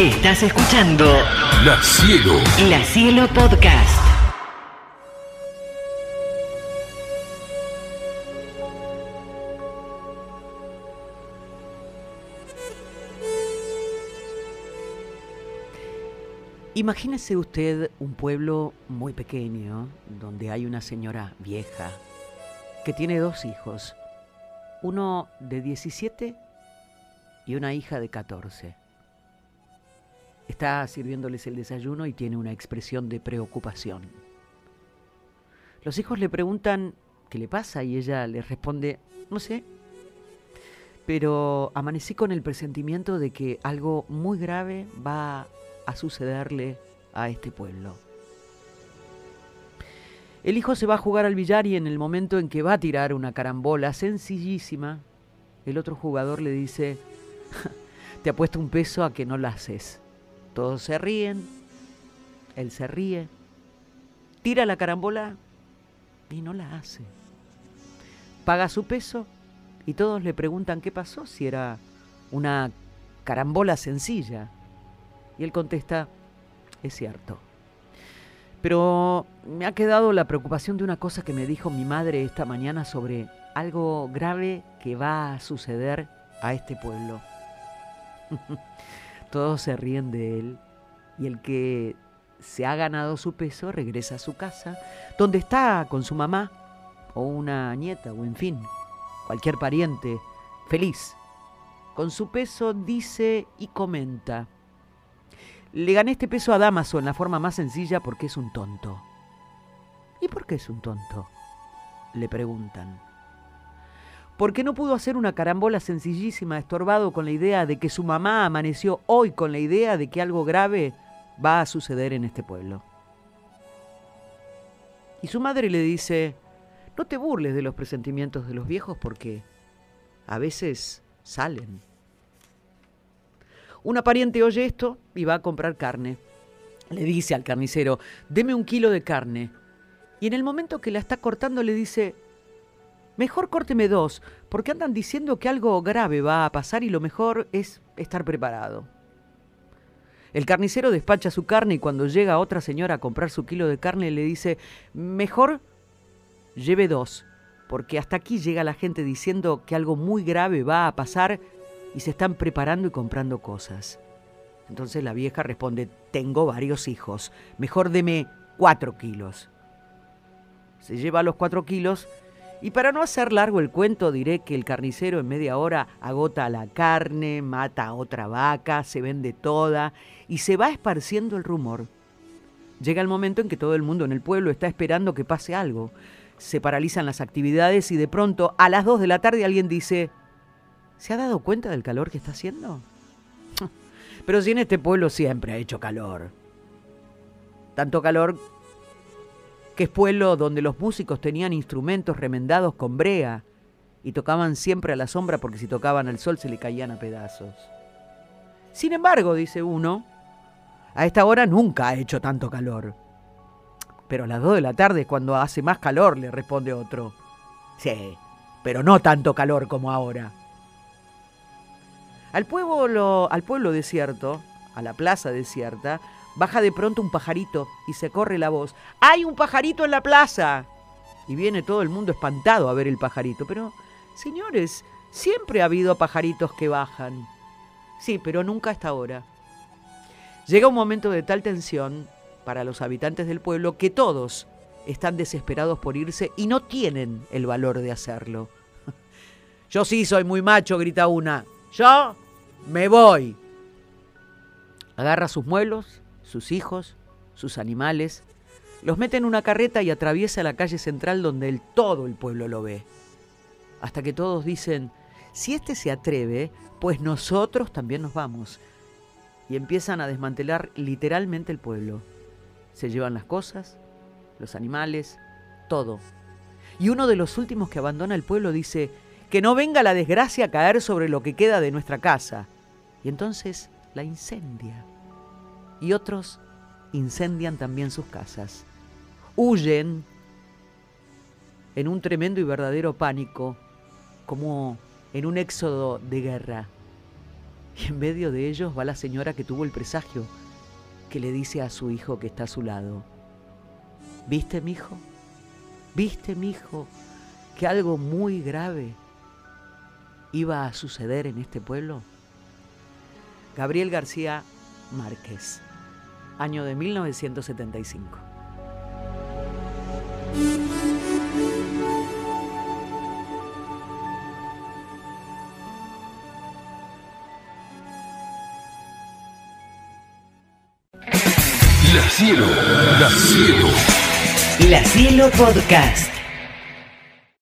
Estás escuchando La Cielo. La Cielo Podcast. Imagínese usted un pueblo muy pequeño, donde hay una señora vieja que tiene dos hijos, uno de 17 y una hija de 14. Está sirviéndoles el desayuno y tiene una expresión de preocupación. Los hijos le preguntan qué le pasa y ella les responde, no sé, pero amanecí con el presentimiento de que algo muy grave va a sucederle a este pueblo. El hijo se va a jugar al billar y en el momento en que va a tirar una carambola sencillísima, el otro jugador le dice, te apuesto un peso a que no la haces. Todos se ríen, él se ríe, tira la carambola y no la hace. Paga su peso y todos le preguntan qué pasó, si era una carambola sencilla. Y él contesta, es cierto. Pero me ha quedado la preocupación de una cosa que me dijo mi madre esta mañana sobre algo grave que va a suceder a este pueblo. Todos se ríen de él y el que se ha ganado su peso regresa a su casa, donde está con su mamá o una nieta o en fin, cualquier pariente, feliz. Con su peso dice y comenta, le gané este peso a Damaso en la forma más sencilla porque es un tonto. ¿Y por qué es un tonto? Le preguntan. ¿Por qué no pudo hacer una carambola sencillísima, estorbado con la idea de que su mamá amaneció hoy con la idea de que algo grave va a suceder en este pueblo? Y su madre le dice, no te burles de los presentimientos de los viejos porque a veces salen. Una pariente oye esto y va a comprar carne. Le dice al carnicero, deme un kilo de carne. Y en el momento que la está cortando le dice, mejor córteme dos, porque andan diciendo que algo grave va a pasar y lo mejor es estar preparado. El carnicero despacha su carne y cuando llega otra señora a comprar su kilo de carne le dice, mejor lleve dos, porque hasta aquí llega la gente diciendo que algo muy grave va a pasar y se están preparando y comprando cosas. Entonces la vieja responde, tengo varios hijos, mejor deme cuatro kilos. Se lleva los cuatro kilos y para no hacer largo el cuento diré que el carnicero en media hora agota la carne, mata a otra vaca, se vende toda y se va esparciendo el rumor. Llega el momento en que todo el mundo en el pueblo está esperando que pase algo. Se paralizan las actividades y de pronto a las dos de la tarde alguien dice, ¿Se ha dado cuenta del calor que está haciendo? Pero si en este pueblo siempre ha hecho calor. Tanto calor que es pueblo donde los músicos tenían instrumentos remendados con brea y tocaban siempre a la sombra porque si tocaban al sol se le caían a pedazos. Sin embargo, dice uno, a esta hora nunca ha hecho tanto calor. Pero a las dos de la tarde es cuando hace más calor, le responde otro. Sí, pero no tanto calor como ahora. Al pueblo, al pueblo desierto, a la plaza desierta, baja de pronto un pajarito y se corre la voz. ¡Hay un pajarito en la plaza! Y viene todo el mundo espantado a ver el pajarito. Pero, señores, siempre ha habido pajaritos que bajan. Sí, pero nunca hasta ahora. Llega un momento de tal tensión para los habitantes del pueblo que todos están desesperados por irse y no tienen el valor de hacerlo. Yo sí soy muy macho, grita una. Yo me voy. Agarra sus muelos, sus hijos, sus animales, los mete en una carreta y atraviesa la calle central donde el, todo el pueblo lo ve. Hasta que todos dicen, si este se atreve, pues nosotros también nos vamos. Y empiezan a desmantelar literalmente el pueblo. Se llevan las cosas, los animales, todo. Y uno de los últimos que abandona el pueblo dice, que no venga la desgracia a caer sobre lo que queda de nuestra casa. Y entonces la incendia. Y otros incendian también sus casas. Huyen en un tremendo y verdadero pánico, como en un éxodo de guerra. Y en medio de ellos va la señora que tuvo el presagio, que le dice a su hijo que está a su lado, ¿viste mi hijo? ¿Viste mi hijo que algo muy grave iba a suceder en este pueblo? Gabriel García Márquez, año de 1975. La Cielo, La Cielo. La Cielo Podcast.